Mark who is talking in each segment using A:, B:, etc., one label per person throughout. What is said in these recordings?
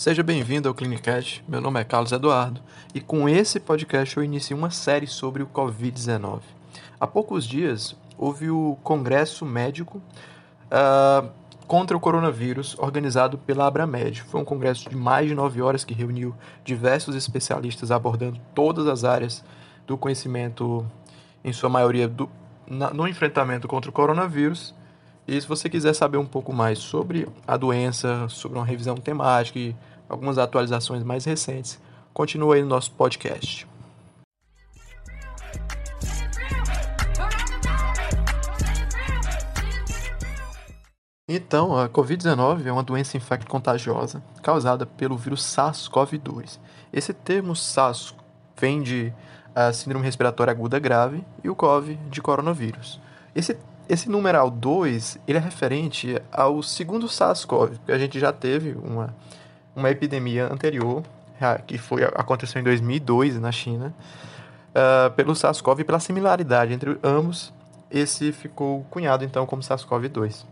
A: Seja bem-vindo ao Clinicast. Meu nome é Carlos Eduardo e com esse podcast eu inicio uma série sobre o Covid-19. Há poucos dias houve o Congresso Médico uh, contra o Coronavírus, organizado pela Abramed. Foi um congresso de mais de nove horas que reuniu diversos especialistas abordando todas as áreas do conhecimento, em sua maioria, do, na, no enfrentamento contra o coronavírus. E se você quiser saber um pouco mais sobre a doença, sobre uma revisão temática e algumas atualizações mais recentes, continue aí no nosso podcast. Então, a Covid-19 é uma doença infecto-contagiosa causada pelo vírus SARS-CoV-2. Esse termo SARS vem de uh, síndrome respiratória aguda grave e o CoV de coronavírus. Esse, esse numeral 2 ele é referente ao segundo SARS-CoV, porque a gente já teve uma uma epidemia anterior, que foi, aconteceu em 2002 na China, uh, pelo SARS-CoV e pela similaridade entre ambos, esse ficou cunhado então como SARS-CoV-2.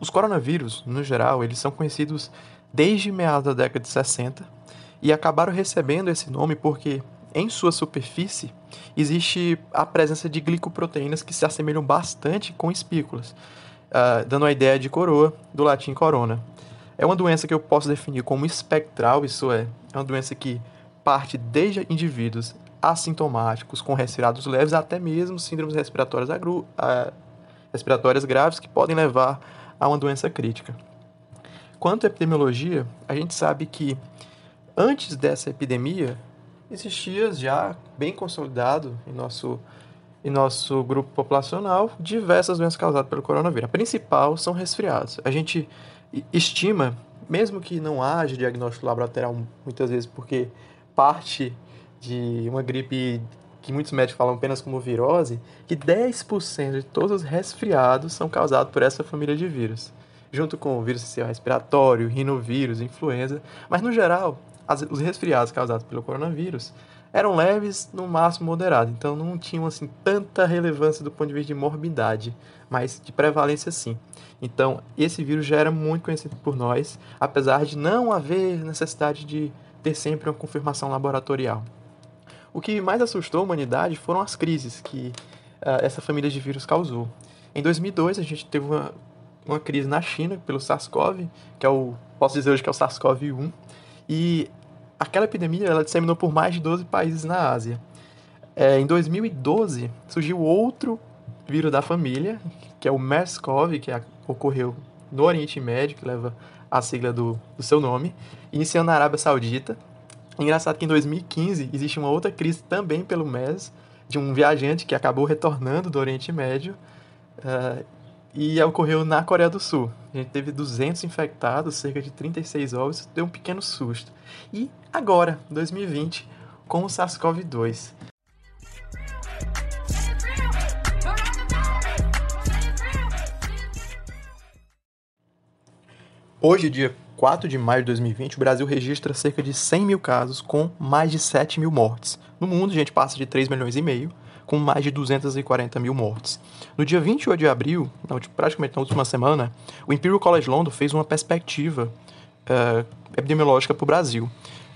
A: Os coronavírus, no geral, eles são conhecidos desde meados da década de 60 e acabaram recebendo esse nome porque em sua superfície existe a presença de glicoproteínas que se assemelham bastante com espículas, uh, dando a ideia de coroa do latim corona. É uma doença que eu posso definir como espectral, isso é, é uma doença que parte desde indivíduos assintomáticos com resfriados leves até mesmo síndromes respiratórias, agru, uh, respiratórias graves que podem levar a uma doença crítica. Quanto à epidemiologia, a gente sabe que antes dessa epidemia existia já bem consolidado em nosso, em nosso grupo populacional diversas doenças causadas pelo coronavírus. A principal são resfriados. A gente estima, mesmo que não haja diagnóstico laboratorial muitas vezes, porque parte de uma gripe que muitos médicos falam apenas como virose, que 10% de todos os resfriados são causados por essa família de vírus, junto com o vírus respiratório, rinovírus, influenza, mas no geral, as, os resfriados causados pelo coronavírus eram leves, no máximo moderado, então não tinham assim tanta relevância do ponto de vista de morbidade, mas de prevalência sim. Então, esse vírus já era muito conhecido por nós, apesar de não haver necessidade de ter sempre uma confirmação laboratorial. O que mais assustou a humanidade foram as crises que uh, essa família de vírus causou. Em 2002, a gente teve uma, uma crise na China pelo SARS-CoV, que é o, posso dizer hoje que é o SARS-CoV-1, e aquela epidemia ela disseminou por mais de 12 países na Ásia. É, em 2012, surgiu outro vírus da família, que é o MERS-CoV, que é ocorreu no Oriente Médio, que leva a sigla do, do seu nome, iniciando na Arábia Saudita. Engraçado que em 2015 existe uma outra crise também pelo MERS, de um viajante que acabou retornando do Oriente Médio, uh, e ocorreu na Coreia do Sul. A gente teve 200 infectados, cerca de 36 óbitos, deu um pequeno susto. E agora, 2020, com o SARS-CoV-2. Hoje, dia 4 de maio de 2020, o Brasil registra cerca de 100 mil casos, com mais de 7 mil mortes. No mundo, a gente passa de 3 milhões e meio, com mais de 240 mil mortes. No dia 28 de abril, praticamente na última semana, o Imperial College London fez uma perspectiva uh, epidemiológica para o Brasil,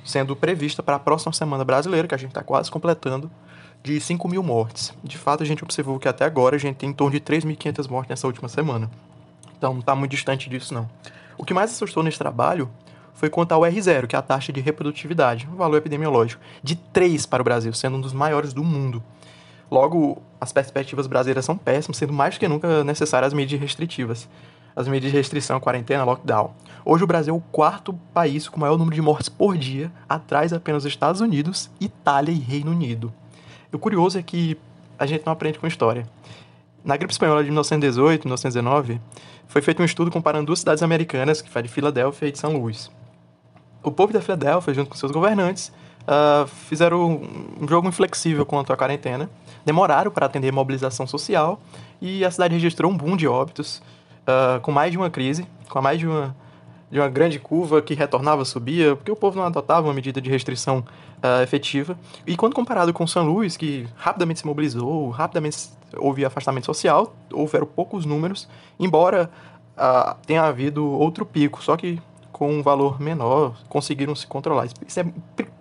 A: sendo prevista para a próxima semana brasileira, que a gente está quase completando, de 5 mil mortes. De fato, a gente observou que até agora a gente tem em torno de 3.500 mortes nessa última semana. Então, não está muito distante disso, não. O que mais assustou nesse trabalho foi quanto ao R0, que é a taxa de reprodutividade, um valor epidemiológico, de 3 para o Brasil, sendo um dos maiores do mundo. Logo, as perspectivas brasileiras são péssimas, sendo mais do que nunca necessárias as medidas restritivas. As medidas de restrição, quarentena, lockdown. Hoje o Brasil é o quarto país com maior número de mortes por dia, atrás apenas dos Estados Unidos, Itália e Reino Unido. E o curioso é que a gente não aprende com história. Na gripe espanhola de 1918, 1919, foi feito um estudo comparando duas cidades americanas, que foi de Filadélfia e de São Luís. O povo da Filadélfia, junto com seus governantes, uh, fizeram um jogo inflexível quanto à quarentena, demoraram para atender mobilização social e a cidade registrou um boom de óbitos, uh, com mais de uma crise, com mais de uma, de uma grande curva que retornava, subia, porque o povo não adotava uma medida de restrição uh, efetiva. E quando comparado com São Luís, que rapidamente se mobilizou, rapidamente houve afastamento social, houveram poucos números, embora tenha havido outro pico, só que com um valor menor conseguiram se controlar. Isso é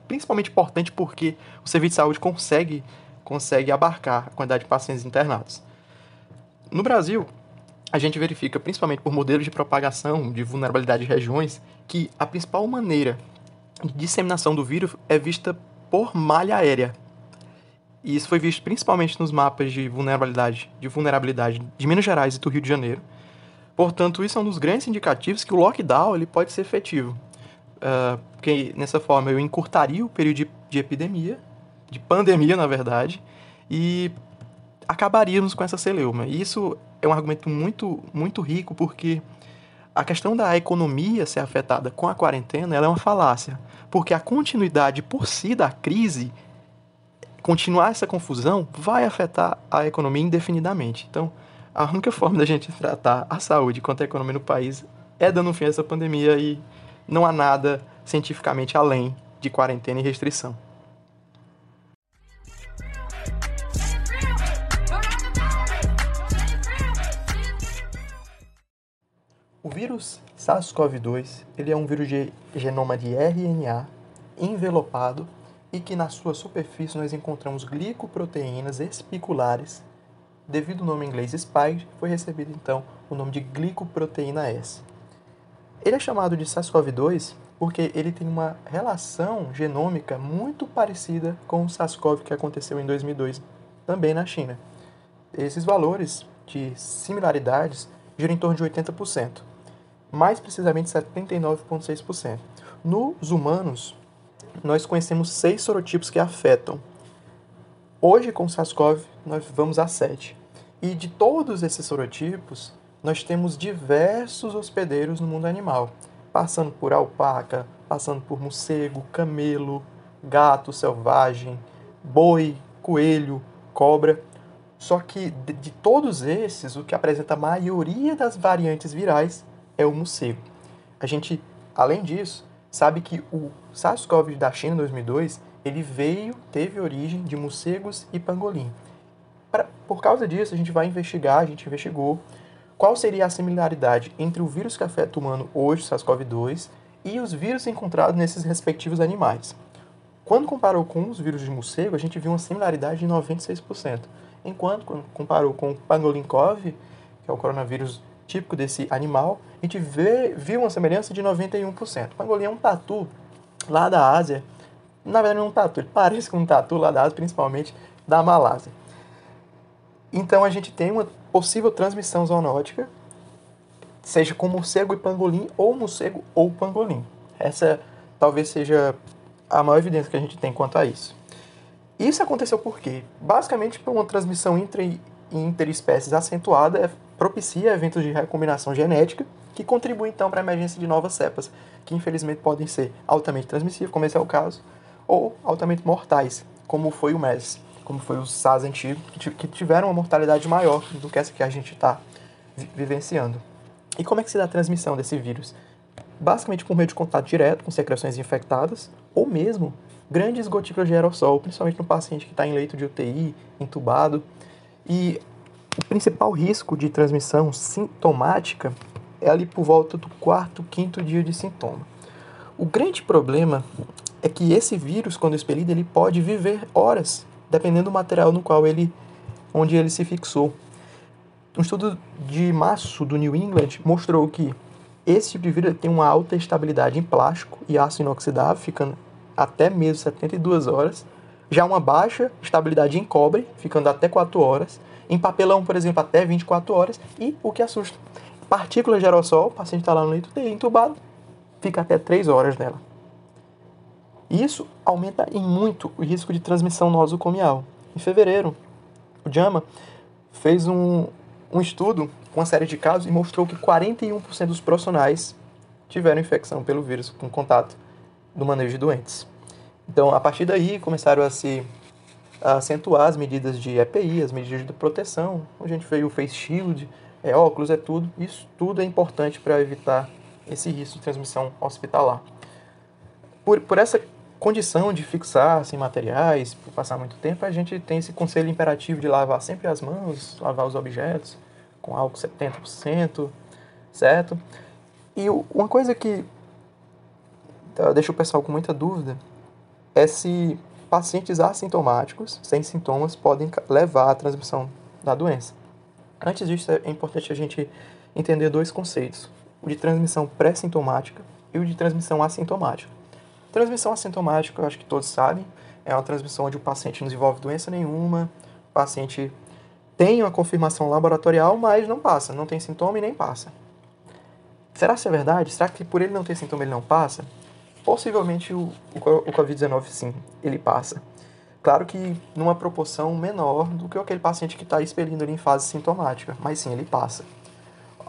A: principalmente importante porque o serviço de saúde consegue, consegue abarcar a quantidade de pacientes internados. No Brasil, a gente verifica, principalmente por modelos de propagação de vulnerabilidade de regiões, que a principal maneira de disseminação do vírus é vista por malha aérea. E isso foi visto principalmente nos mapas de vulnerabilidade, de vulnerabilidade de Minas Gerais e do Rio de Janeiro. Portanto, isso é um dos grandes indicativos que o lockdown ele pode ser efetivo. Uh, porque nessa forma eu encurtaria o período de, de epidemia, de pandemia, na verdade, e acabaríamos com essa celeuma. E isso é um argumento muito, muito rico, porque a questão da economia ser afetada com a quarentena é uma falácia. Porque a continuidade por si da crise, continuar essa confusão, vai afetar a economia indefinidamente. Então, a única forma da gente tratar a saúde quanto a economia no país é dando fim a essa pandemia e não há nada cientificamente além de quarentena e restrição. O vírus SARS-CoV-2 ele é um vírus de genoma de RNA envelopado e que na sua superfície nós encontramos glicoproteínas espiculares. Devido ao nome inglês spike, foi recebido então o nome de glicoproteína S. Ele é chamado de SARS-CoV-2 porque ele tem uma relação genômica muito parecida com o SARS-CoV que aconteceu em 2002, também na China. Esses valores de similaridades giram em torno de 80% mais precisamente 79,6%. Nos humanos, nós conhecemos seis sorotipos que afetam. Hoje, com SARS-CoV, nós vamos a sete. E de todos esses sorotipos, nós temos diversos hospedeiros no mundo animal, passando por alpaca, passando por morcego, camelo, gato selvagem, boi, coelho, cobra. Só que de, todos esses, o que apresenta a maioria das variantes virais é o morcego. A gente, além disso, sabe que o SARS-CoV da China em 2002 ele veio, teve origem de morcegos e pangolim. Pra, por causa disso, a gente vai investigar, a gente investigou qual seria a similaridade entre o vírus que afeta o humano hoje, SARS-CoV-2, e os vírus encontrados nesses respectivos animais. Quando comparou com os vírus de morcego, a gente viu uma similaridade de 96%, enquanto quando comparou com o pangolim CoV, que é o coronavírus típico desse animal, a gente vê, viu uma semelhança de 91%. O pangolim é um tatu lá da Ásia. Na verdade, não é um tatu, ele parece com um tatu lá da Ásia, principalmente da Malásia. Então, a gente tem uma possível transmissão zoonótica, seja com morcego e pangolim, ou morcego ou pangolim. Essa talvez seja a maior evidência que a gente tem quanto a isso. Isso aconteceu por quê? Basicamente por uma transmissão entre interespécies acentuada propicia eventos de recombinação genética que contribuem então para a emergência de novas cepas, que infelizmente podem ser altamente transmissíveis, como esse é o caso, ou altamente mortais, como foi o MERS, como foi o SARS antigo, que tiveram uma mortalidade maior do que essa que a gente está vivenciando. E como é que se dá a transmissão desse vírus? Basicamente por meio de contato direto com secreções infectadas, ou mesmo grandes gotículas de aerossol, principalmente no paciente que está em leito de UTI, entubado. E o principal risco de transmissão sintomática é ali por volta do quarto, quinto dia de sintoma. O grande problema é que esse vírus, quando expelido, ele pode viver horas, dependendo do material no qual ele, onde ele se fixou. Um estudo de março do New England mostrou que esse tipo de vírus tem uma alta estabilidade em plástico e aço inoxidável, ficando até mesmo 72 horas. Já uma baixa estabilidade em cobre, ficando até 4 horas em papelão, por exemplo, até 24 horas. E o que assusta, partículas de aerossol, o paciente está lá no leito UTI entubado, fica até 3 horas nela. Isso aumenta em muito o risco de transmissão nosocomial. Em fevereiro, o JAMA fez um, um estudo com uma série de casos e mostrou que 41% dos profissionais tiveram infecção pelo vírus com contato do manejo de doentes. Então, a partir daí, começaram a se acentuar as medidas de EPI, as medidas de proteção. A gente fez o face shield, é óculos, é tudo. Isso tudo é importante para evitar esse risco de transmissão hospitalar. Por, por essa condição de fixar assim, materiais, por passar muito tempo, a gente tem esse conselho imperativo de lavar sempre as mãos, lavar os objetos com álcool 70%, certo? E uma coisa que uh, deixa o pessoal com muita dúvida é se pacientes assintomáticos, sem sintomas, podem levar à transmissão da doença. Antes disso, é importante a gente entender dois conceitos: o de transmissão pré-sintomática e o de transmissão assintomática. Transmissão assintomática, eu acho que todos sabem, é uma transmissão onde o paciente não desenvolve doença nenhuma, o paciente tem uma confirmação laboratorial, mas não passa, não tem sintoma e nem passa. Será que é verdade? Será que por ele não ter sintoma ele não passa? Possivelmente o, o, Covid-19 sim, ele passa. Claro que numa proporção menor do que aquele paciente que está expelindo ali em fase sintomática, mas sim, ele passa.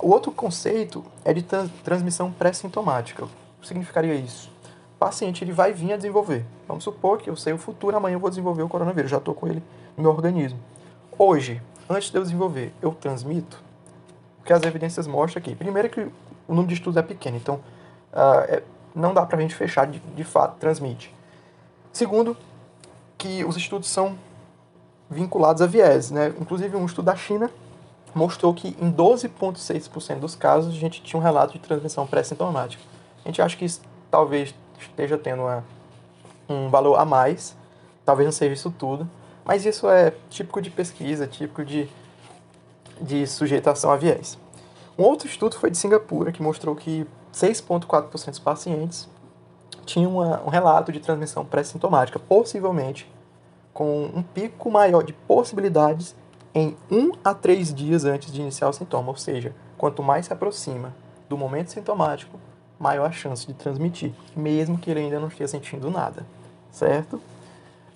A: O outro conceito é de transmissão pré-sintomática. O que significaria isso? Paciente ele vai vir a desenvolver. Vamos supor que eu sei o futuro, amanhã eu vou desenvolver o coronavírus, já estou com ele no meu organismo. Hoje, antes de eu desenvolver, eu transmito? O que as evidências mostram aqui. Primeiro que o número de estudos é pequeno, então uh, é, não dá para a gente fechar de, de fato, transmite. Segundo, que os estudos são vinculados a viés, né? Inclusive um estudo da China mostrou que em 12,6% dos casos a gente tinha um relato de transmissão pré-sintomática. A gente acha que isso talvez esteja tendo uma, um valor a mais, talvez não seja isso tudo, mas isso é típico de pesquisa, típico de, de sujeitação a viés. Um outro estudo foi de Singapura, que mostrou que 6,4% dos pacientes tinham uma, um relato de transmissão pré-sintomática, possivelmente com um pico maior de possibilidades em 1 a 3 dias antes de iniciar o sintoma, ou seja, quanto mais se aproxima do momento sintomático, maior a chance de transmitir, mesmo que ele ainda não esteja sentindo nada, certo?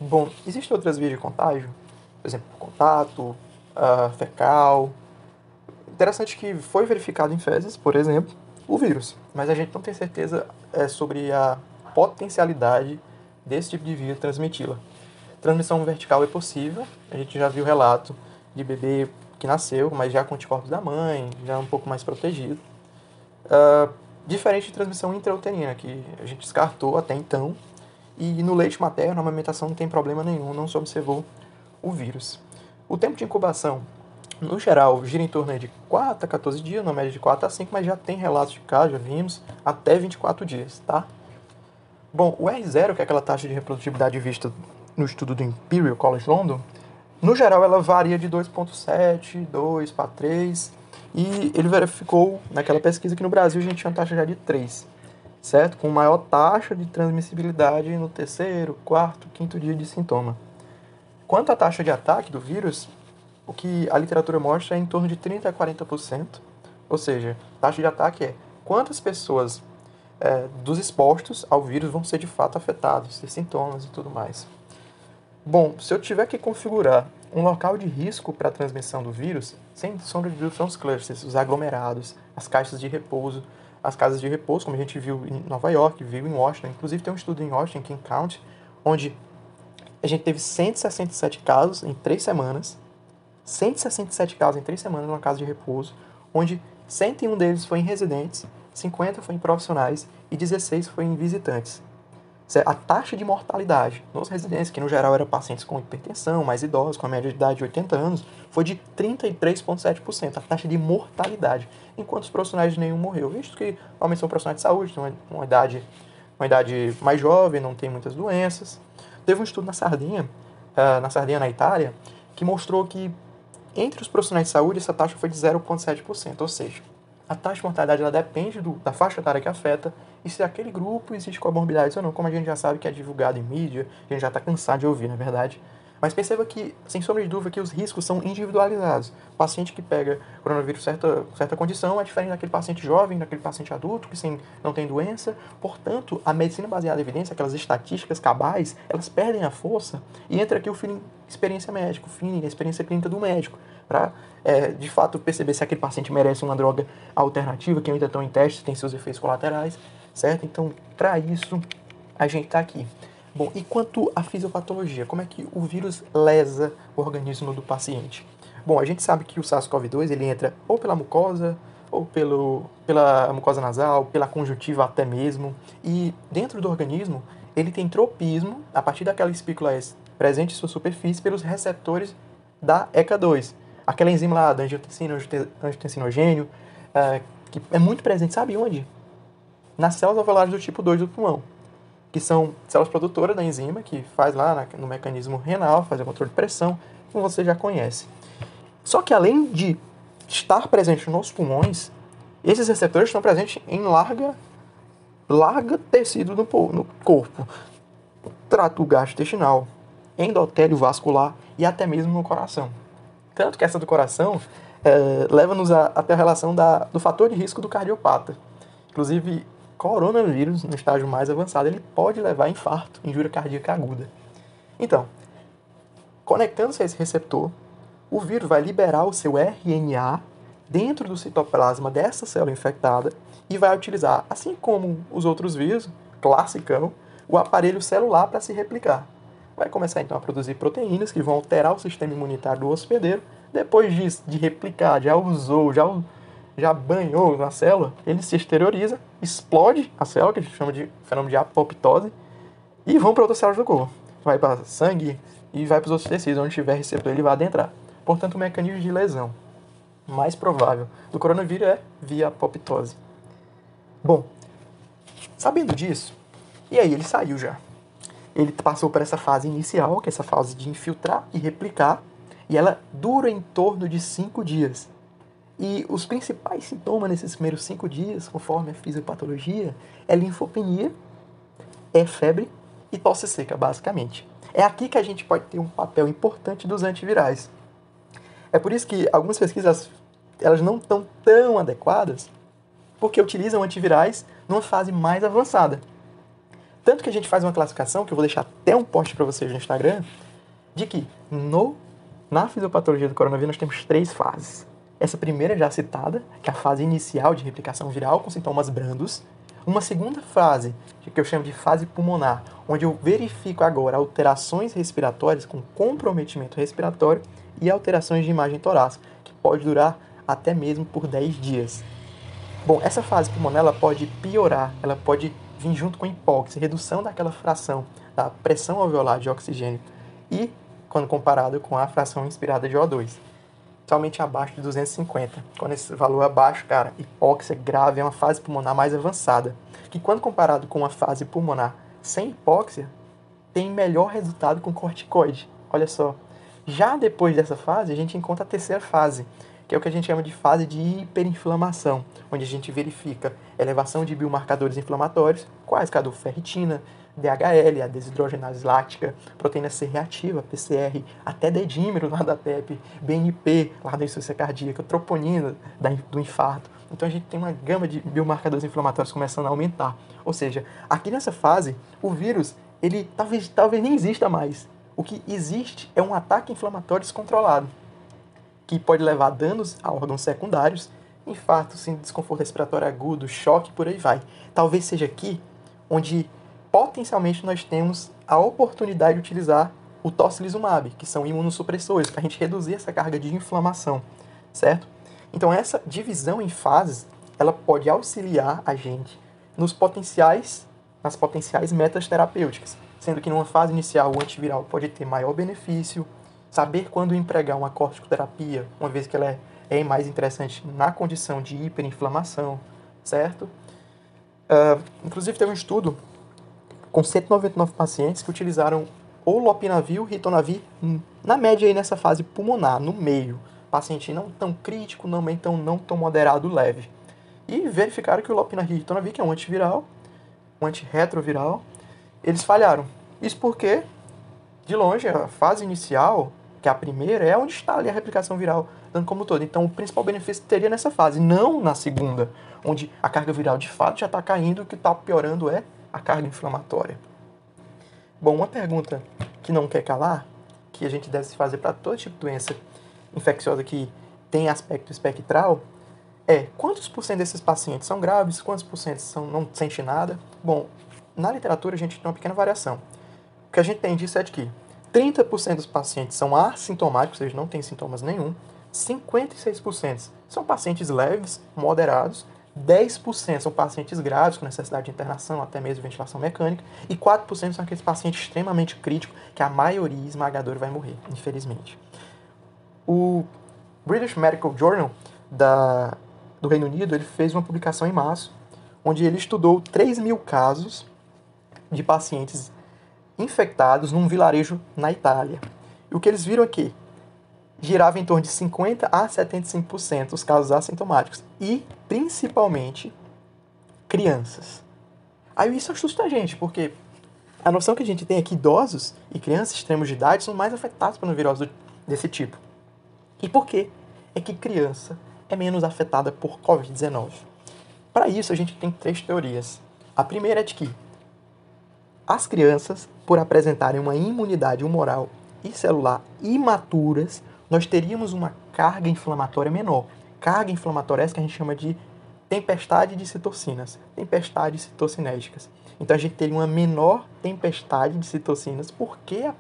A: Bom, existem outras vias de contágio, por exemplo, contato, uh, fecal. Interessante que foi verificado em fezes, por exemplo, o vírus, mas a gente não tem certeza é, sobre a potencialidade desse tipo de via transmiti-la. Transmissão vertical é possível, a gente já viu relato de bebê que nasceu, mas já com anticorpos da mãe, já um pouco mais protegido. Uh, diferente de transmissão intrauterina, que a gente descartou até então, e no leite materno, a amamentação não tem problema nenhum, não se observou o vírus. O tempo de incubação, no geral, gira em torno de 4 a 14 dias, na média de 4 a 5, mas já tem relatos de casos, já vimos, até 24 dias, tá? Bom, o R0, que é aquela taxa de reprodutibilidade vista no estudo do Imperial College London, no geral ela varia de 2.7, 2 para 3, e ele verificou naquela pesquisa que no Brasil a gente tinha uma taxa já de 3 certo? Com maior taxa de transmissibilidade no terceiro, quarto, quinto dia de sintoma. Quanto à taxa de ataque do vírus, o que a literatura mostra é em torno de 30 a 40%, ou seja, taxa de ataque é quantas pessoas é, dos expostos ao vírus vão ser de fato afetados, ter sintomas e tudo mais. Bom, se eu tiver que configurar um local de risco para a transmissão do vírus, sem sombra de dúvida são os clusters, os aglomerados, as caixas de repouso, as casas de repouso, como a gente viu em Nova York, viu em Washington. Inclusive tem um estudo em Washington, King County, onde a gente teve 167 casos em três semanas. 167 casos em três semanas numa casa de repouso, onde 101 deles foi em residentes, 50 foi em profissionais e 16 foi em visitantes a taxa de mortalidade nos residentes, que no geral eram pacientes com hipertensão, mais idosos, com a média de idade de 80 anos, foi de 33,7%, a taxa de mortalidade, enquanto os profissionais nenhum morreu, visto que normalmente são profissionais de saúde, têm uma, idade, uma idade mais jovem, não tem muitas doenças. Teve um estudo na Sardinha, uh, na Sardinha, na Itália, que mostrou que entre os profissionais de saúde essa taxa foi de 0,7%, ou seja, a taxa de mortalidade ela depende do, da faixa etária que afeta e se aquele grupo existe comorbidades ou não, como a gente já sabe que é divulgado em mídia, a gente já está cansado de ouvir, na é verdade. Mas perceba que, sem sombra de dúvida, que os riscos são individualizados. O paciente que pega coronavírus certa certa condição é diferente daquele paciente jovem, daquele paciente adulto que sem, não tem doença. Portanto, a medicina baseada em evidência, aquelas estatísticas cabais, elas perdem a força e entra aqui o feeling experiência médica, o feeling, a experiência clínica do médico, para é, de fato perceber se aquele paciente merece uma droga alternativa, que ainda estão em teste, tem seus efeitos colaterais, certo? Então, para isso, a gente está aqui. Bom, e quanto à fisiopatologia, como é que o vírus lesa o organismo do paciente? Bom, a gente sabe que o SARS-CoV-2 ele entra ou pela mucosa, ou pelo, pela mucosa nasal, pela conjuntiva até mesmo, e dentro do organismo ele tem tropismo a partir daquela espícula presente em sua superfície pelos receptores da ECA2, aquela enzima lá da angiotensina, angiotensinogênio, é, que é muito presente, sabe onde? Nas células alveolares do tipo 2 do pulmão. que são células produtoras da enzima, que faz lá no mecanismo renal, faz o controle de pressão, como você já conhece. Só que além de estar presente nos pulmões, esses receptores estão presentes em larga, larga tecido no, no corpo. Trato gastrointestinal, endotélio vascular e até mesmo no coração. Tanto que essa do coração é, leva-nos até a relação da, do fator de risco do cardiopata. Inclusive, coronavírus, no estágio mais avançado, ele pode levar a infarto, injúria cardíaca aguda. Então, conectando-se a esse receptor, o vírus vai liberar o seu RNA dentro do citoplasma dessa célula infectada e vai utilizar, assim como os outros vírus, classicão, o aparelho celular para se replicar. Vai começar então a produzir proteínas que vão alterar o sistema imunitário do hospedeiro. Depois disso, de replicar, já usou, já já banhou na célula, ele se exterioriza, explode a célula, que a gente chama de fenômeno de apoptose, e vão para outras células do corpo. Vai para sangue e vai para os outros tecidos, onde tiver receptor ele vai adentrar. Portanto, o mecanismo de lesão mais provável do coronavírus é via apoptose. Bom, sabendo disso, e aí ele saiu já. Ele passou por essa fase inicial, que é essa fase de infiltrar e replicar, e ela dura em torno de cinco dias. E os principais sintomas nesses primeiros cinco dias, conforme a fisiopatologia, é linfopenia, é febre e tosse seca, basicamente. É aqui que a gente pode ter um papel importante dos antivirais. É por isso que algumas pesquisas elas não estão tão adequadas, porque utilizam antivirais numa fase mais avançada. Tanto que a gente faz uma classificação, que eu vou deixar até um post para vocês no Instagram, de que no, na fisiopatologia do coronavírus nós temos três fases. Essa primeira já citada, que é a fase inicial de replicação viral com sintomas brandos. Uma segunda fase, que eu chamo de fase pulmonar, onde eu verifico agora alterações respiratórias com comprometimento respiratório e alterações de imagem torácica, que pode durar até mesmo por 10 dias. Bom, essa fase pulmonar ela pode piorar, ela pode vir junto com hipóxia, redução daquela fração da pressão alveolar de oxigênio e quando comparado com a fração inspirada de O2 totalmente abaixo de 250. Quando esse valor é abaixo, cara, hipóxia grave é uma fase pulmonar mais avançada, que quando comparado com uma fase pulmonar sem hipóxia, tem melhor resultado com corticoide. Olha só. Já depois dessa fase, a gente encontra a terceira fase, que é o que a gente chama de fase de hiperinflamação, onde a gente verifica elevação de biomarcadores inflamatórios, quais a ferritina, DHL, a desidrogenase láctica, proteína C reativa, PCR, até dedímero lá da PEP, BNP lá da insuficiência cardíaca, troponina do infarto. Então a gente tem uma gama de biomarcadores inflamatórios começando a aumentar. Ou seja, aqui nessa fase, o vírus, ele talvez, talvez nem exista mais. O que existe é um ataque inflamatório descontrolado, que pode levar a danos a órgãos secundários, infarto, desconforto respiratório agudo, choque, por aí vai. Talvez seja aqui onde potencialmente nós temos a oportunidade de utilizar o tocilizumab, que são imunossupressores, para a gente reduzir essa carga de inflamação, certo? Então essa divisão em fases, ela pode auxiliar a gente nos potenciais, nas potenciais metas terapêuticas, sendo que numa fase inicial o antiviral pode ter maior benefício, saber quando empregar uma corticoterapia, uma vez que ela é, é mais interessante na condição de hiperinflamação, certo? Uh, inclusive teve um estudo com 199 pacientes que utilizaram ou lopinavir ritonavir na média aí nessa fase pulmonar, no meio. Paciente não tão crítico, não tão, não tão moderado, leve. E verificaram que o lopinavir e ritonavir, que é um antiviral, um antirretroviral, eles falharam. Isso porque, de longe, a fase inicial, que a primeira, é onde está ali a replicação viral, dando como todo. Então, o principal benefício teria nessa fase, não na segunda, onde a carga viral de fato já está caindo, o que está piorando é a carga inflamatória. Bom, uma pergunta que não quer calar, que a gente deve se fazer para todo tipo de doença infecciosa que tem aspecto espectral, é quantos por cento desses pacientes são graves, quantos por cento são, não sentem nada? Bom, na literatura a gente tem uma pequena variação. O que a gente tem disso é de que 30% dos pacientes são assintomáticos, ou seja, não têm sintomas nenhum, 56% são pacientes leves, moderados, 10% são pacientes graves com necessidade de internação, até mesmo ventilação mecânica, e 4% são aqueles pacientes extremamente críticos, que a maioria esmagadora vai morrer, infelizmente. O British Medical Journal da, do Reino Unido ele fez uma publicação em março, onde ele estudou 3 mil casos de pacientes infectados num vilarejo na Itália. E o que eles viram aqui? Girava em torno de 50 a 75% os casos assintomáticos e principalmente crianças. Aí isso assusta a gente, porque a noção que a gente tem é que idosos e crianças extremos de idade são mais afetados por uma virose desse tipo. E por quê? É que criança é menos afetada por Covid-19. Para isso, a gente tem três teorias. A primeira é de que as crianças, por apresentarem uma imunidade humoral e celular imaturas, nós teríamos uma carga inflamatória menor. Carga inflamatória é essa que a gente chama de tempestade de citocinas, tempestades citocinérgicas. Então a gente teria uma menor tempestade de citocinas porque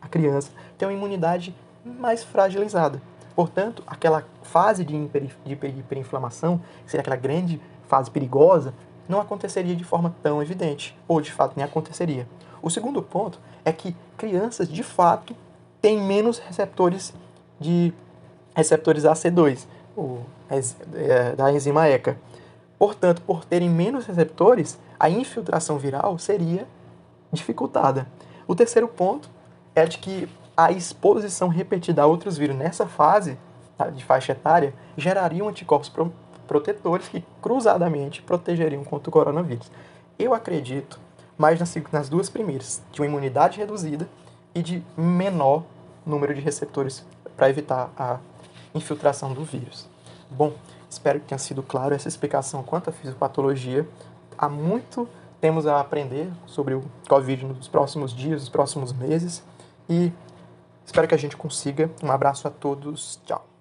A: a, criança tem uma imunidade mais fragilizada. Portanto, aquela fase de hiperinflamação, que seria aquela grande fase perigosa, não aconteceria de forma tão evidente, ou de fato nem aconteceria. O segundo ponto é que crianças, de fato, têm menos receptores de receptores AC2, ou, é, da enzima ECA. Portanto, por terem menos receptores, a infiltração viral seria dificultada. O terceiro ponto é de que a exposição repetida a outros vírus nessa fase tá, de faixa etária geraria anticorpos protetores que cruzadamente protegeriam contra o coronavírus. Eu acredito mais nas, nas duas primeiras, de uma imunidade reduzida e de menor número de receptores para evitar a infiltração do vírus. Bom, espero que tenha sido claro essa explicação quanto à fisiopatologia. Há muito temos a aprender sobre o Covid nos próximos dias, nos próximos meses. E Espero que a gente consiga. Um abraço a todos. Tchau.